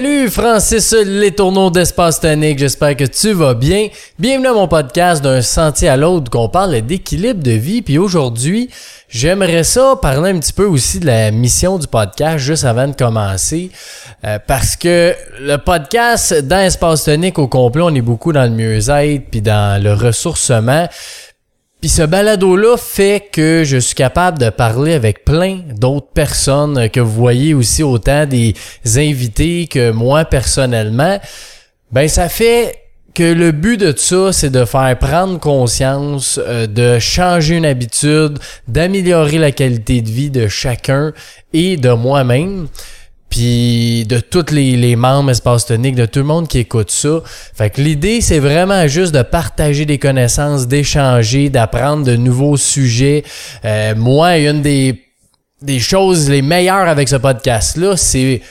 Salut Francis Les Tourneaux d'Espace Tonique, j'espère que tu vas bien. Bienvenue à mon podcast d'un sentier à l'autre qu'on parle d'équilibre de vie. Puis aujourd'hui, j'aimerais ça parler un petit peu aussi de la mission du podcast juste avant de commencer. Euh, parce que le podcast dans Espace Tonique au complet, on est beaucoup dans le mieux-être puis dans le ressourcement. Puis ce balado-là fait que je suis capable de parler avec plein d'autres personnes que vous voyez aussi autant des invités que moi personnellement. Ben ça fait que le but de ça, c'est de faire prendre conscience, euh, de changer une habitude, d'améliorer la qualité de vie de chacun et de moi-même puis de tous les, les, membres Espace Tonique, de tout le monde qui écoute ça. Fait que l'idée, c'est vraiment juste de partager des connaissances, d'échanger, d'apprendre de nouveaux sujets. Euh, moi, une des, des choses les meilleures avec ce podcast-là, c'est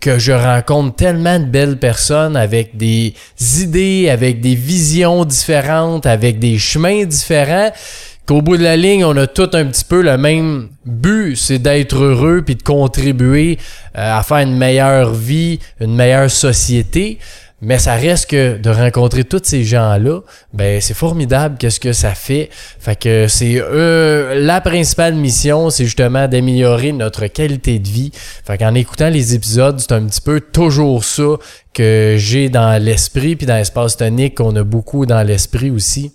que je rencontre tellement de belles personnes avec des idées, avec des visions différentes, avec des chemins différents qu'au bout de la ligne, on a tout un petit peu le même but, c'est d'être heureux puis de contribuer euh, à faire une meilleure vie, une meilleure société. Mais ça reste que de rencontrer tous ces gens-là, ben c'est formidable qu'est-ce que ça fait. Fait que c'est euh, la principale mission, c'est justement d'améliorer notre qualité de vie. Fait qu'en écoutant les épisodes, c'est un petit peu toujours ça que j'ai dans l'esprit puis dans l'espace tonique qu'on a beaucoup dans l'esprit aussi.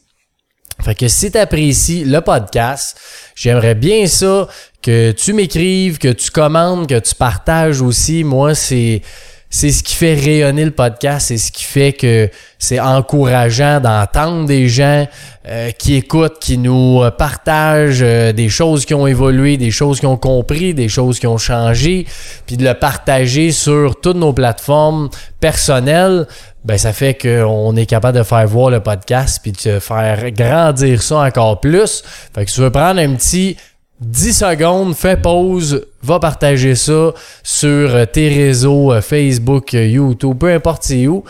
Fait que si tu apprécies le podcast, j'aimerais bien ça que tu m'écrives, que tu commandes, que tu partages aussi. Moi, c'est c'est ce qui fait rayonner le podcast, c'est ce qui fait que c'est encourageant d'entendre des gens euh, qui écoutent, qui nous euh, partagent euh, des choses qui ont évolué, des choses qui ont compris, des choses qui ont changé, puis de le partager sur toutes nos plateformes personnelles. Ben ça fait qu'on est capable de faire voir le podcast puis de faire grandir ça encore plus. Fait que tu veux prendre un petit 10 secondes, fais pause, va partager ça sur euh, tes réseaux euh, Facebook, euh, YouTube, peu importe c'est où,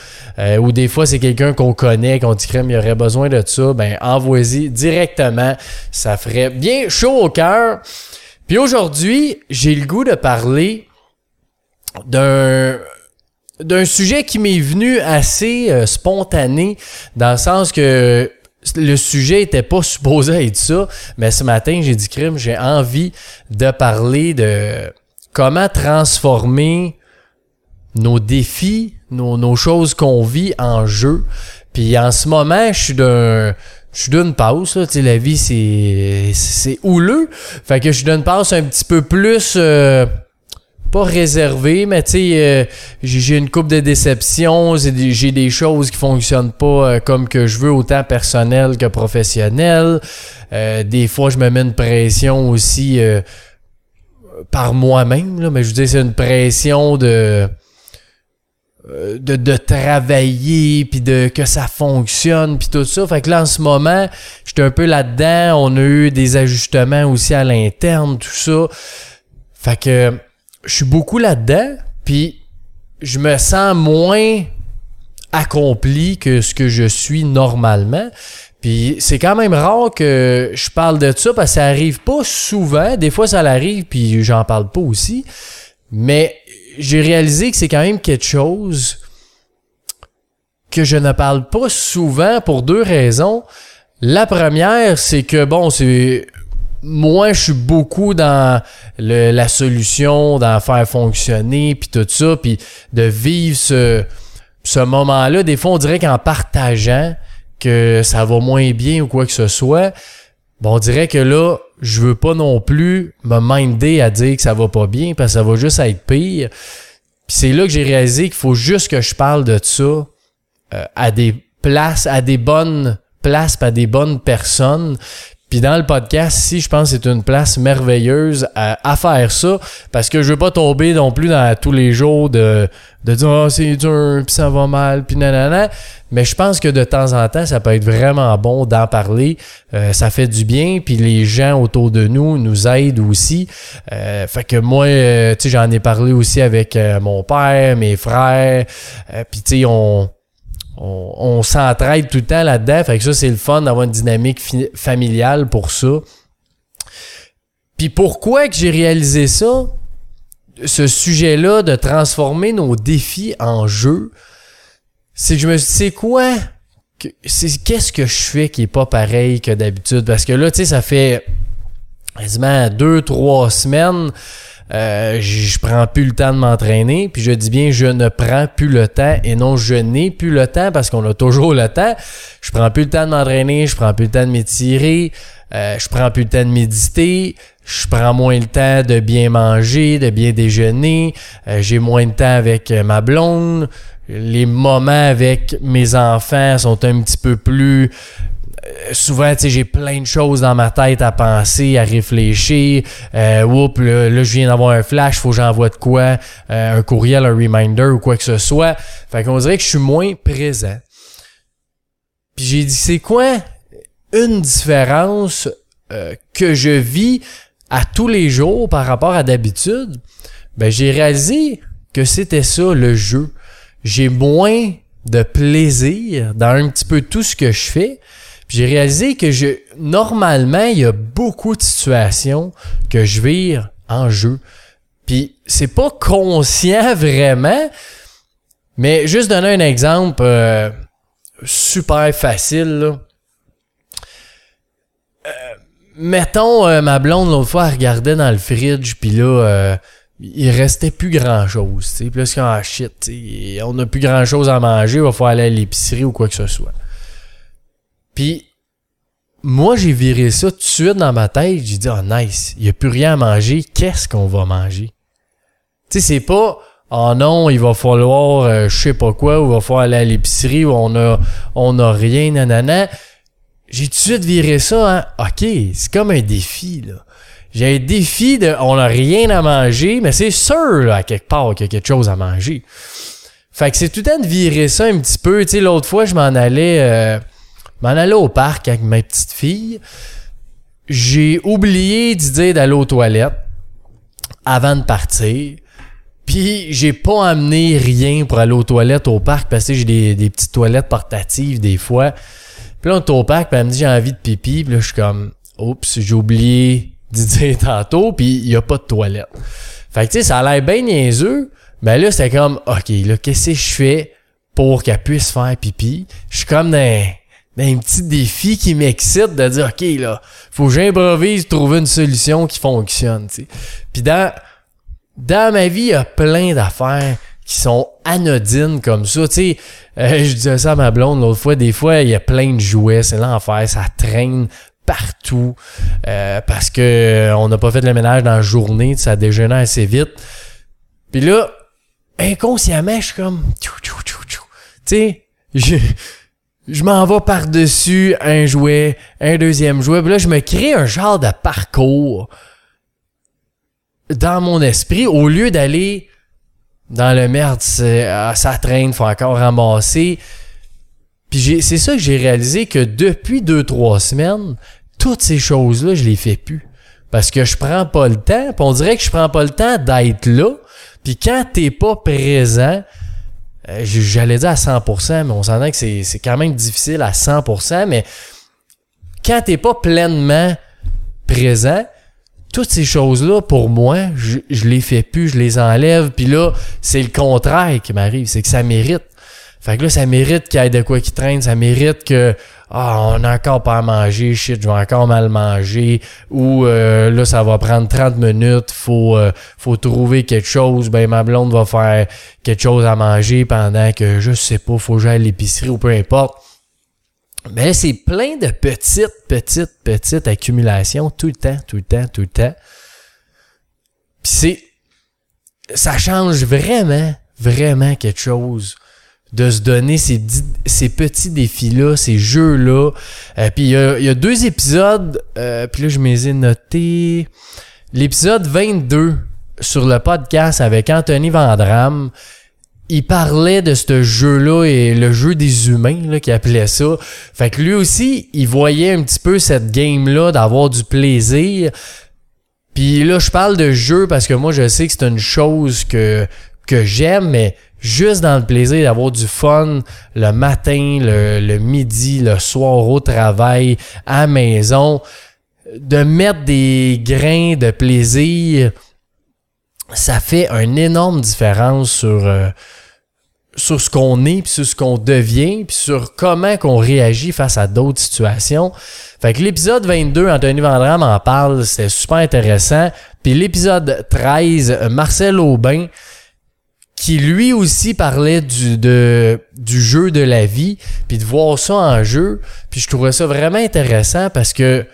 ou des fois c'est quelqu'un qu'on connaît, qu'on dit qu'il y aurait besoin de ça, ben envoie-y directement, ça ferait bien chaud au cœur. Puis aujourd'hui, j'ai le goût de parler d'un d'un sujet qui m'est venu assez spontané dans le sens que le sujet était pas supposé être ça, mais ce matin, j'ai dit crime, j'ai envie de parler de comment transformer nos défis, nos, nos choses qu'on vit en jeu. Puis en ce moment, je suis d'un je suis d'une pause, là, la vie c'est c'est houleux. Fait que je donne passe un petit peu plus euh, pas réservé, mais tu sais, euh, j'ai une coupe de déceptions, j'ai des choses qui fonctionnent pas euh, comme que je veux, autant personnel que professionnel. Euh, des fois, je me mets une pression aussi par moi-même, mais je veux dire, c'est une pression de, de, de travailler, puis de que ça fonctionne, puis tout ça. Fait que là, en ce moment, j'étais un peu là-dedans. On a eu des ajustements aussi à l'interne, tout ça. Fait que je suis beaucoup là-dedans, puis je me sens moins accompli que ce que je suis normalement. Puis c'est quand même rare que je parle de ça parce que ça arrive pas souvent. Des fois ça l'arrive puis j'en parle pas aussi. Mais j'ai réalisé que c'est quand même quelque chose que je ne parle pas souvent pour deux raisons. La première, c'est que bon, c'est moi, je suis beaucoup dans la solution, dans faire fonctionner, puis tout ça, puis de vivre ce, ce moment-là. Des fois, on dirait qu'en partageant que ça va moins bien ou quoi que ce soit, bon, on dirait que là, je veux pas non plus me minder à dire que ça va pas bien, parce que ça va juste être pire. C'est là que j'ai réalisé qu'il faut juste que je parle de ça euh, à des places, à des bonnes places, à des bonnes personnes. Puis dans le podcast, si je pense que c'est une place merveilleuse à, faire ça, parce que je veux pas tomber non plus dans tous les jours de, de dire oh, c'est dur, puis ça va mal, puis nanana. Mais je pense que de temps en temps, ça peut être vraiment bon d'en parler. Euh, ça fait du bien, puis les gens autour de nous nous aident aussi. Euh, fait que moi, euh, tu sais, j'en ai parlé aussi avec mon père, mes frères, puis tu sais, on on, s'entraide tout le temps là-dedans. Fait que ça, c'est le fun d'avoir une dynamique familiale pour ça. Puis pourquoi que j'ai réalisé ça? ce sujet-là de transformer nos défis en jeu, c'est que je me suis dit, c'est quoi? Qu'est-ce que je fais qui est pas pareil que d'habitude? Parce que là, tu sais, ça fait quasiment deux, trois semaines euh, je prends plus le temps de m'entraîner, puis je dis bien je ne prends plus le temps et non je n'ai plus le temps parce qu'on a toujours le temps. Je prends plus le temps de m'entraîner, je prends plus le temps de m'étirer, euh, je prends plus le temps de méditer, je prends moins le temps de bien manger, de bien déjeuner, euh, j'ai moins de temps avec ma blonde, les moments avec mes enfants sont un petit peu plus euh, souvent, tu sais, j'ai plein de choses dans ma tête à penser, à réfléchir. Euh, là, je viens d'avoir un flash, faut que j'envoie de quoi, euh, un courriel, un reminder ou quoi que ce soit. Fait qu'on dirait que je suis moins présent. Puis j'ai dit, c'est quoi une différence euh, que je vis à tous les jours par rapport à d'habitude? Ben, j'ai réalisé que c'était ça, le jeu. J'ai moins de plaisir dans un petit peu tout ce que je fais j'ai réalisé que je, normalement, il y a beaucoup de situations que je vire en jeu. Puis c'est pas conscient vraiment, mais juste donner un exemple euh, super facile. Là. Euh, mettons, euh, ma blonde l'autre fois, elle regardait dans le fridge, puis là, il restait plus grand chose. Puis là, c'est ah shit, on n'a plus grand chose à manger, il va falloir aller à l'épicerie ou quoi que ce soit. Puis, moi, j'ai viré ça tout de suite dans ma tête. J'ai dit, oh nice, il n'y a plus rien à manger. Qu'est-ce qu'on va manger? Tu sais, c'est pas, oh non, il va falloir, euh, je sais pas quoi, ou il va falloir aller à l'épicerie, où on a, on a rien, nanana. J'ai tout de suite viré ça, hein. OK, c'est comme un défi, là. J'ai un défi de, on a rien à manger, mais c'est sûr, là, à quelque part, qu'il y a quelque chose à manger. Fait que c'est tout le temps de virer ça un petit peu. Tu sais, l'autre fois, je m'en allais, euh, m'en allais au parc avec ma petite fille. J'ai oublié d'y d'aller aux toilettes avant de partir. Puis j'ai pas amené rien pour aller aux toilettes au parc parce que j'ai des, petites toilettes portatives des fois. Puis là, on est au parc, puis elle me dit j'ai envie de pipi. Puis là, je suis comme Oups, j'ai oublié d'y dire tantôt, puis il y a pas de toilette. Fait que tu sais, ça a l'air bien niaiseux. Mais là, c'était comme OK, là, qu'est-ce que je fais pour qu'elle puisse faire pipi? Je suis comme dans ben, un petit défi qui m'excite de dire OK là, faut que j'improvise trouver une solution qui fonctionne, tu sais. Puis dans dans ma vie, il y a plein d'affaires qui sont anodines comme ça, tu sais. Euh, je disais ça à ma blonde l'autre fois, des fois, il y a plein de jouets, c'est l'enfer, ça traîne partout euh, parce que on n'a pas fait le ménage dans la journée, ça déjeunait assez vite. Puis là, inconsciemment, je suis comme tu sais, je m'en vais par-dessus un jouet, un deuxième jouet. Puis là, je me crée un genre de parcours dans mon esprit au lieu d'aller dans le merde, ah, ça traîne, faut encore ramasser. Puis c'est ça que j'ai réalisé que depuis deux, trois semaines, toutes ces choses-là, je les fais plus. Parce que je prends pas le temps, on dirait que je prends pas le temps d'être là. Puis quand t'es pas présent, euh, j'allais dire à 100%, mais on s'entend que c'est quand même difficile à 100%, mais quand t'es pas pleinement présent, toutes ces choses-là, pour moi, je, je les fais plus, je les enlève, puis là, c'est le contraire qui m'arrive, c'est que ça mérite. Fait que là, ça mérite qu'il y ait de quoi qui traîne, ça mérite que ah, on a encore pas à manger, shit, je vais encore mal manger, ou euh, là, ça va prendre 30 minutes, faut, euh, faut trouver quelque chose, ben ma blonde va faire quelque chose à manger pendant que, je sais pas, faut que j'aille à l'épicerie ou peu importe. Ben, c'est plein de petites, petites, petites accumulations tout le temps, tout le temps, tout le temps. Puis c'est... Ça change vraiment, vraiment quelque chose de se donner ces, ces petits défis-là, ces jeux-là. Euh, puis il y a, deux épisodes, euh, puis là je me les ai notés. L'épisode 22 sur le podcast avec Anthony Vandram, il parlait de ce jeu-là et le jeu des humains, là, qu'il appelait ça. Fait que lui aussi, il voyait un petit peu cette game-là d'avoir du plaisir. Puis là, je parle de jeu parce que moi, je sais que c'est une chose que, que j'aime, mais juste dans le plaisir d'avoir du fun le matin, le, midi, le soir au travail, à maison, de mettre des grains de plaisir ça fait une énorme différence sur euh, sur ce qu'on est, puis sur ce qu'on devient, puis sur comment qu'on réagit face à d'autres situations. Fait que l'épisode 22, Anthony Vandram en parle, c'était super intéressant. Puis l'épisode 13, Marcel Aubin, qui lui aussi parlait du, de, du jeu de la vie, puis de voir ça en jeu. Puis je trouvais ça vraiment intéressant parce que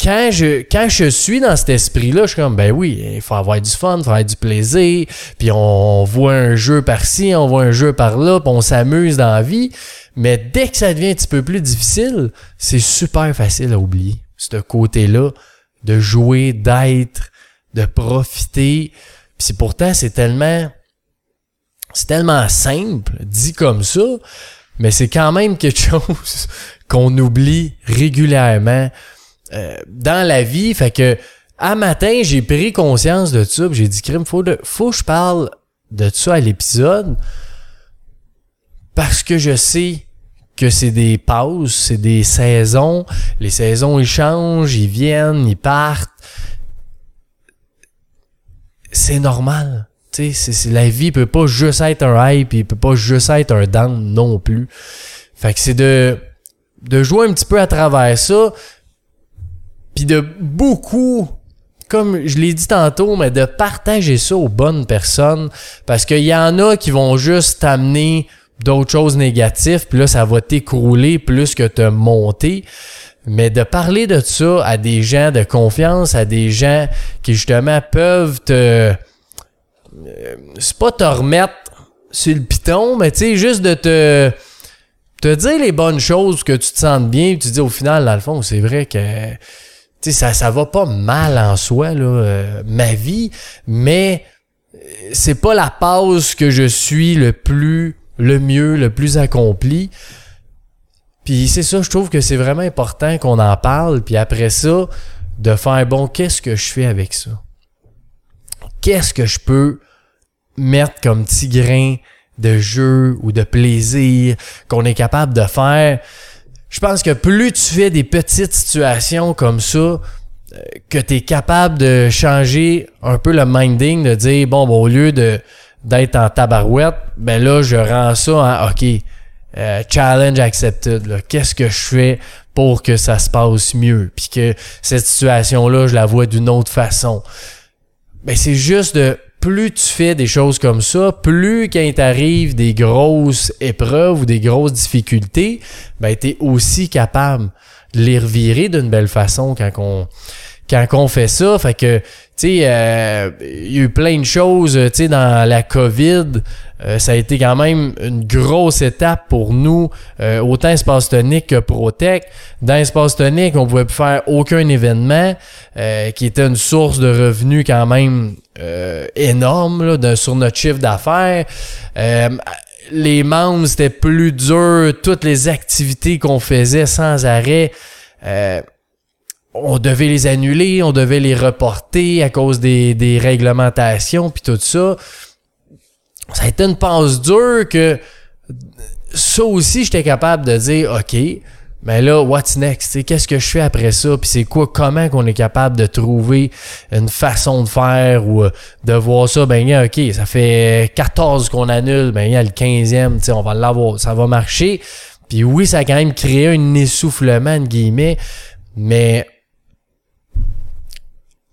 quand je quand je suis dans cet esprit-là, je suis comme ben oui, il faut avoir du fun, il faut avoir du plaisir, puis on voit un jeu par-ci, on voit un jeu par-là, puis on s'amuse dans la vie. Mais dès que ça devient un petit peu plus difficile, c'est super facile à oublier. Ce côté-là de jouer, d'être, de profiter. Puis pourtant c'est tellement c'est tellement simple, dit comme ça, mais c'est quand même quelque chose qu'on oublie régulièrement euh, dans la vie. Fait que à matin, j'ai pris conscience de ça. J'ai dit, crime, faut, faut que je parle de ça à l'épisode. Parce que je sais que c'est des pauses, c'est des saisons. Les saisons, ils changent, ils viennent, ils partent. C'est normal. Tu sais, la vie peut pas juste être un hype, il peut pas juste être un down non plus. Fait que c'est de, de jouer un petit peu à travers ça, puis de beaucoup comme je l'ai dit tantôt, mais de partager ça aux bonnes personnes parce qu'il y en a qui vont juste t'amener d'autres choses négatives, puis là, ça va t'écrouler plus que te monter. Mais de parler de ça à des gens de confiance, à des gens qui justement peuvent te... Euh, c'est pas te remettre sur le piton, mais tu sais, juste de te te dire les bonnes choses que tu te sens bien, tu dis au final, dans le fond, c'est vrai que tu ça, ça va pas mal en soi, là, euh, ma vie, mais euh, c'est pas la pause que je suis le plus, le mieux, le plus accompli. Puis c'est ça, je trouve que c'est vraiment important qu'on en parle, puis après ça, de faire, bon, qu'est-ce que je fais avec ça? Qu'est-ce que je peux mettre comme petit grain de jeu ou de plaisir qu'on est capable de faire? je pense que plus tu fais des petites situations comme ça, euh, que tu es capable de changer un peu le minding, de dire, bon, bon au lieu de d'être en tabarouette, ben là, je rends ça en, OK, euh, challenge accepted. Qu'est-ce que je fais pour que ça se passe mieux? Puis que cette situation-là, je la vois d'une autre façon. Ben, c'est juste de plus tu fais des choses comme ça, plus quand t'arrive des grosses épreuves ou des grosses difficultés, ben t'es aussi capable de les revirer d'une belle façon quand on quand on fait ça. Fait que, tu sais, euh, il y a eu plein de choses, tu sais, dans la COVID. Euh, ça a été quand même une grosse étape pour nous, euh, autant Espace Tonique que Protec. Dans Espace Tonique, on pouvait plus faire aucun événement qui était une source de revenus quand même énorme là, sur notre chiffre d'affaires les membres, c'était plus dur. Toutes les activités qu'on faisait sans arrêt, on devait les annuler, on devait les reporter à cause des, des réglementations puis tout ça. Ça a été une passe dure que ça aussi j'étais capable de dire OK, mais là what's next, qu'est-ce que je fais après ça? Puis c'est quoi comment qu'on est capable de trouver une façon de faire ou euh, de voir ça? Ben OK, ça fait 14 qu'on annule, ben il y a le 15e, on va l'avoir, ça va marcher. Puis oui, ça a quand même créé un essoufflement de guillemets, mais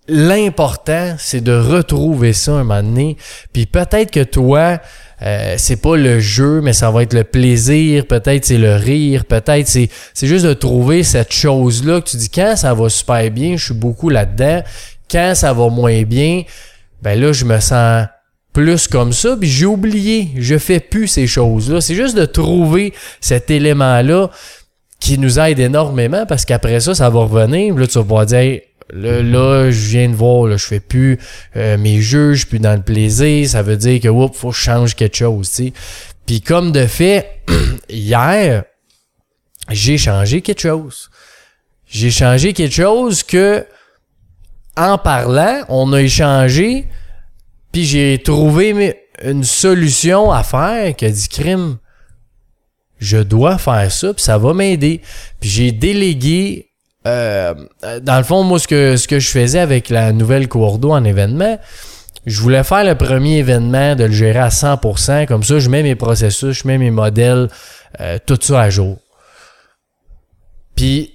l'important, c'est de retrouver ça un moment donné. Puis peut-être que toi, euh, c'est pas le jeu, mais ça va être le plaisir, peut-être c'est le rire, peut-être c'est, c'est juste de trouver cette chose-là que tu dis quand ça va super bien, je suis beaucoup là-dedans. Quand ça va moins bien, ben là, je me sens plus comme ça, puis j'ai oublié, je fais plus ces choses-là. C'est juste de trouver cet élément-là qui nous aide énormément parce qu'après ça, ça va revenir. Là, tu vas pouvoir dire, Là, là, je viens de voir, là, je fais plus euh, mes jeux, je suis plus dans le plaisir. Ça veut dire que oups, faut que je change quelque chose. sais. Puis comme de fait, hier, j'ai changé quelque chose. J'ai changé quelque chose que en parlant, on a échangé, puis j'ai trouvé une solution à faire qui a dit crime. Je dois faire ça, puis ça va m'aider. Puis j'ai délégué euh, dans le fond, moi, ce que, ce que je faisais avec la nouvelle Courdo en événement, je voulais faire le premier événement, de le gérer à 100%. Comme ça, je mets mes processus, je mets mes modèles, euh, tout ça à jour. Puis,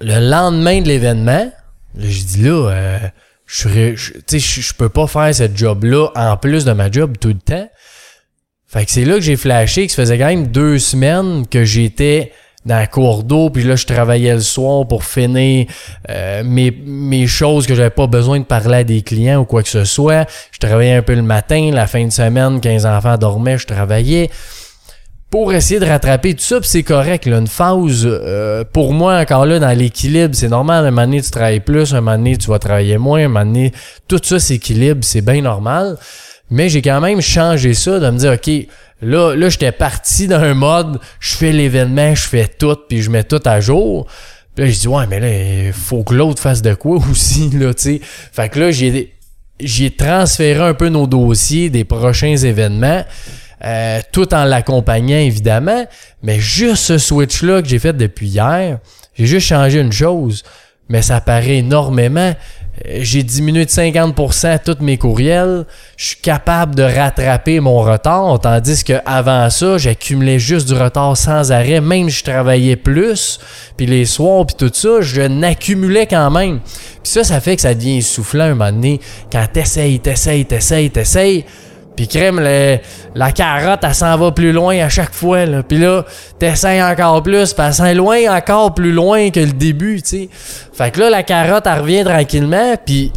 le lendemain de l'événement, je dis là, euh, je, je, je peux pas faire ce job-là en plus de ma job tout le temps. Fait que c'est là que j'ai flashé que ça faisait quand même deux semaines que j'étais dans la cour d'eau, puis là, je travaillais le soir pour finir euh, mes, mes choses que j'avais pas besoin de parler à des clients ou quoi que ce soit. Je travaillais un peu le matin, la fin de semaine, quand les enfants dormaient, je travaillais pour essayer de rattraper tout ça, c'est correct. Là, une phase, euh, pour moi, encore là, dans l'équilibre, c'est normal. Un moment donné, tu travailles plus, un moment donné, tu vas travailler moins, un moment tout ça s'équilibre, c'est bien normal. Mais j'ai quand même changé ça, de me dire, OK, Là, là j'étais parti dans un mode, je fais l'événement, je fais tout, puis je mets tout à jour. Puis là, je dis, ouais, mais là, faut que l'autre fasse de quoi aussi, là, tu sais. Fait que là, j'ai, j'ai transféré un peu nos dossiers des prochains événements, euh, tout en l'accompagnant, évidemment. Mais juste ce switch-là que j'ai fait depuis hier, j'ai juste changé une chose, mais ça paraît énormément. J'ai diminué de 50% tous mes courriels. Je suis capable de rattraper mon retard, tandis que avant ça, j'accumulais juste du retard sans arrêt, même je travaillais plus, puis les soirs, puis tout ça, je n'accumulais quand même. Puis ça, ça fait que ça devient essoufflant un moment donné. Quand t'essayes, t'essayes, t'essayes, t'essayes, puis crème, la carotte, elle s'en va plus loin à chaque fois. Là. Puis là, t'essayes encore plus, puis elle s'en loin encore plus loin que le début, tu sais. Fait que là, la carotte, elle revient tranquillement, puis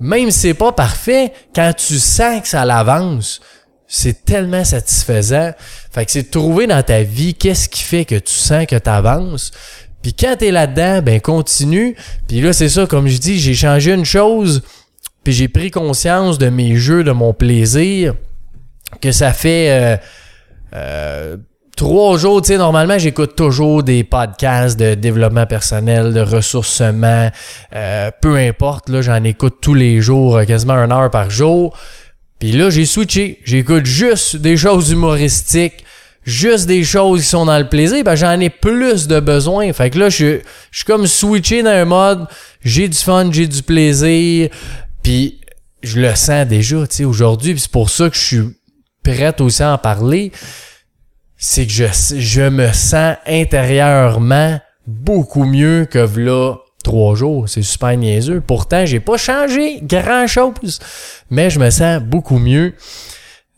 même si c'est pas parfait, quand tu sens que ça l'avance, c'est tellement satisfaisant. Fait que c'est de trouver dans ta vie qu'est-ce qui fait que tu sens que tu avances. Puis quand t'es là-dedans, ben continue. Puis là, c'est ça, comme je dis, j'ai changé une chose puis j'ai pris conscience de mes jeux, de mon plaisir, que ça fait euh, euh, trois jours. Tu sais, normalement, j'écoute toujours des podcasts de développement personnel, de ressourcement, euh, peu importe. Là, j'en écoute tous les jours, quasiment une heure par jour. Puis là, j'ai switché. J'écoute juste des choses humoristiques juste des choses qui sont dans le plaisir, ben j'en ai plus de besoin. Fait que là, je, je suis comme switché dans un mode, j'ai du fun, j'ai du plaisir, puis je le sens déjà, tu sais, aujourd'hui, c'est pour ça que je suis prête aussi à en parler. C'est que je, me sens intérieurement beaucoup mieux que là trois jours. C'est super niaiseux. Pourtant, j'ai pas changé grand chose, mais je me sens beaucoup mieux.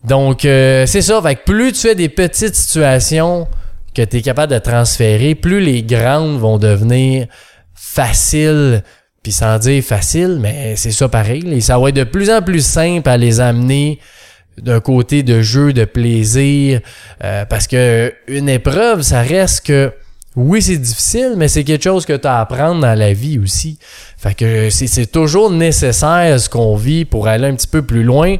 Donc, euh, c'est ça. Fait plus tu fais des petites situations que tu es capable de transférer, plus les grandes vont devenir faciles puis sans dire facile, mais c'est ça pareil. Et ça va être de plus en plus simple à les amener d'un côté de jeu, de plaisir. Euh, parce que une épreuve, ça reste que oui, c'est difficile, mais c'est quelque chose que tu as à apprendre dans la vie aussi. Fait que c'est toujours nécessaire ce qu'on vit pour aller un petit peu plus loin.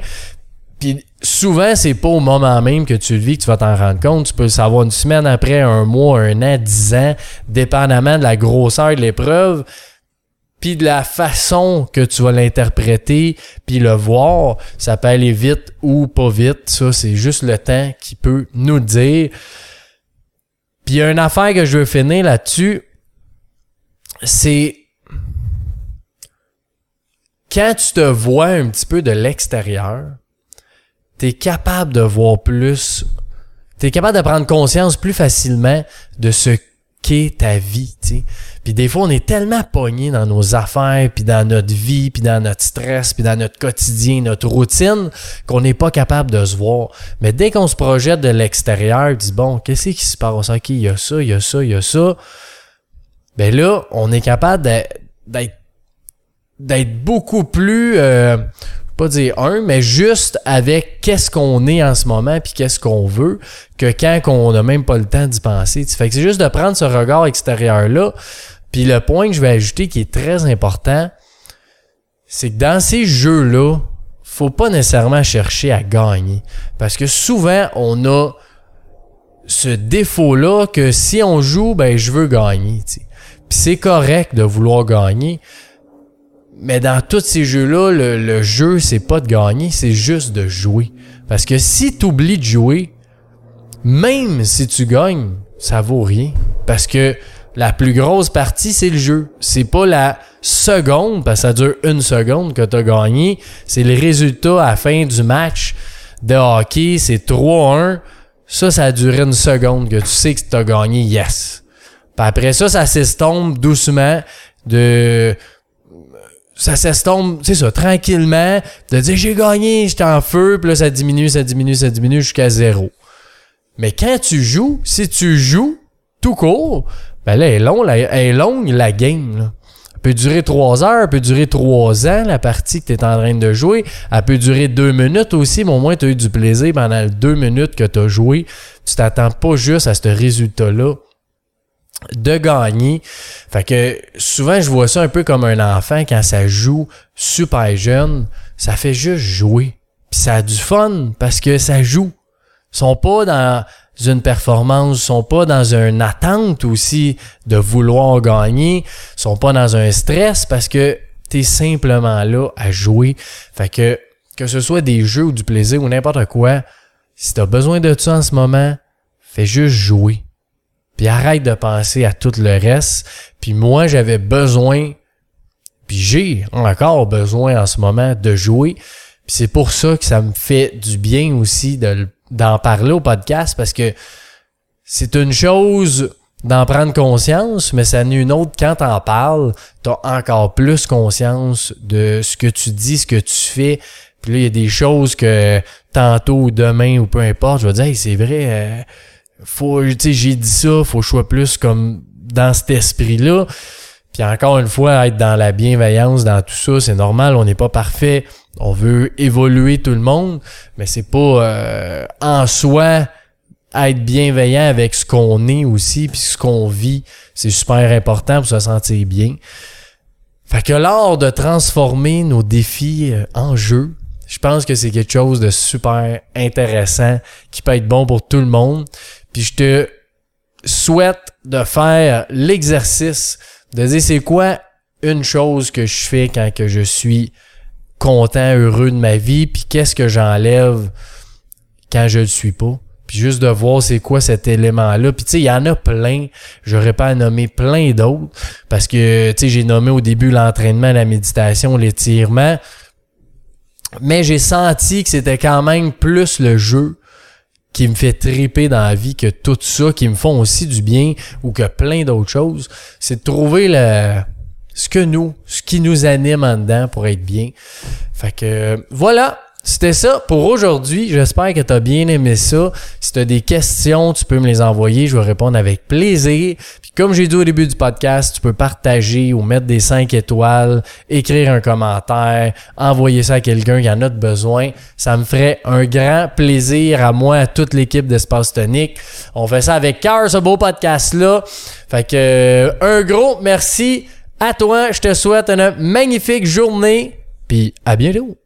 Puis souvent, c'est pas au moment même que tu le vis que tu vas t'en rendre compte. Tu peux le savoir une semaine après, un mois, un an, dix ans, dépendamment de la grosseur de l'épreuve puis de la façon que tu vas l'interpréter, puis le voir, ça peut aller vite ou pas vite. Ça, c'est juste le temps qui peut nous dire. Puis il y a une affaire que je veux finir là-dessus, c'est quand tu te vois un petit peu de l'extérieur, tu es capable de voir plus, tu es capable de prendre conscience plus facilement de ce qu'est ta vie, tu sais. Puis des fois, on est tellement pogné dans nos affaires, puis dans notre vie, puis dans notre stress, puis dans notre quotidien, notre routine, qu'on n'est pas capable de se voir. Mais dès qu'on se projette de l'extérieur, dit bon, qu'est-ce qui se passe? OK, il y a ça, il y a ça, il y a ça. Ben là, on est capable d'être d'être beaucoup plus euh, pas dire un, mais juste avec qu'est-ce qu'on est en ce moment puis qu'est-ce qu'on veut, que quand on n'a même pas le temps d'y penser. Fait que c'est juste de prendre ce regard extérieur-là. Puis le point que je vais ajouter qui est très important, c'est que dans ces jeux-là, faut pas nécessairement chercher à gagner. Parce que souvent, on a ce défaut-là que si on joue, ben je veux gagner. Puis c'est correct de vouloir gagner, mais dans tous ces jeux-là, le, jeu, c'est pas de gagner, c'est juste de jouer. Parce que si tu oublies de jouer, même si tu gagnes, ça vaut rien. Parce que la plus grosse partie, c'est le jeu. C'est pas la seconde, parce que ça dure une seconde que tu as gagné, c'est le résultat à la fin du match de hockey, c'est 3-1. Ça, ça a duré une seconde que tu sais que tu as gagné, yes. Puis après ça, ça s'estompe doucement de ça s'estompe, c'est ça, tranquillement, de dire j'ai gagné, j'étais en feu, puis là ça diminue, ça diminue, ça diminue jusqu'à zéro. Mais quand tu joues, si tu joues tout court, ben là, elle est, long, elle longue la game. Là. Elle peut durer trois heures, elle peut durer trois ans, la partie que tu es en train de jouer. Elle peut durer deux minutes aussi, mais au moins tu as eu du plaisir pendant les deux minutes que tu as joué. Tu t'attends pas juste à ce résultat-là de gagner. Fait que souvent je vois ça un peu comme un enfant quand ça joue super jeune, ça fait juste jouer. Puis ça a du fun parce que ça joue. Ils sont pas dans une performance, ils sont pas dans une attente aussi de vouloir gagner, ils sont pas dans un stress parce que tu es simplement là à jouer. Fait que que ce soit des jeux ou du plaisir ou n'importe quoi, si tu as besoin de ça en ce moment, fais juste jouer puis arrête de penser à tout le reste. Puis moi, j'avais besoin, puis j'ai encore besoin en ce moment de jouer. Puis c'est pour ça que ça me fait du bien aussi de, d'en parler au podcast parce que c'est une chose d'en prendre conscience, mais ça n'est une autre quand t'en parles, t'as encore plus conscience de ce que tu dis, ce que tu fais. Puis là, il y a des choses que tantôt ou demain ou peu importe, je vais dire, hey, c'est vrai, euh, faut, tu sais, j'ai dit ça, faut que je sois plus comme dans cet esprit-là. Puis encore une fois, être dans la bienveillance, dans tout ça, c'est normal, on n'est pas parfait. On veut évoluer tout le monde, mais c'est pas euh, en soi être bienveillant avec ce qu'on est aussi, puis ce qu'on vit. C'est super important pour se sentir bien. Fait que l'art de transformer nos défis euh, en jeu, je pense que c'est quelque chose de super intéressant qui peut être bon pour tout le monde. Puis je te souhaite de faire l'exercice de dire c'est quoi une chose que je fais quand que je suis content, heureux de ma vie, puis qu'est-ce que j'enlève quand je le suis pas. Puis juste de voir c'est quoi cet élément-là. Puis tu sais, il y en a plein. J'aurais pas à nommer plein d'autres. Parce que, tu sais, j'ai nommé au début l'entraînement, la méditation, l'étirement. Mais j'ai senti que c'était quand même plus le jeu qui me fait triper dans la vie que tout ça, qui me font aussi du bien ou que plein d'autres choses, c'est de trouver le, ce que nous, ce qui nous anime en dedans pour être bien. Fait que voilà, c'était ça pour aujourd'hui. J'espère que tu as bien aimé ça. Si tu as des questions, tu peux me les envoyer. Je vais répondre avec plaisir. Puis comme j'ai dit au début du podcast, tu peux partager ou mettre des 5 étoiles, écrire un commentaire, envoyer ça à quelqu'un qui en a besoin. Ça me ferait un grand plaisir à moi, à toute l'équipe d'Espace Tonique. On fait ça avec cœur, ce beau podcast-là. Fait que euh, un gros merci à toi. Je te souhaite une magnifique journée. Puis à bientôt.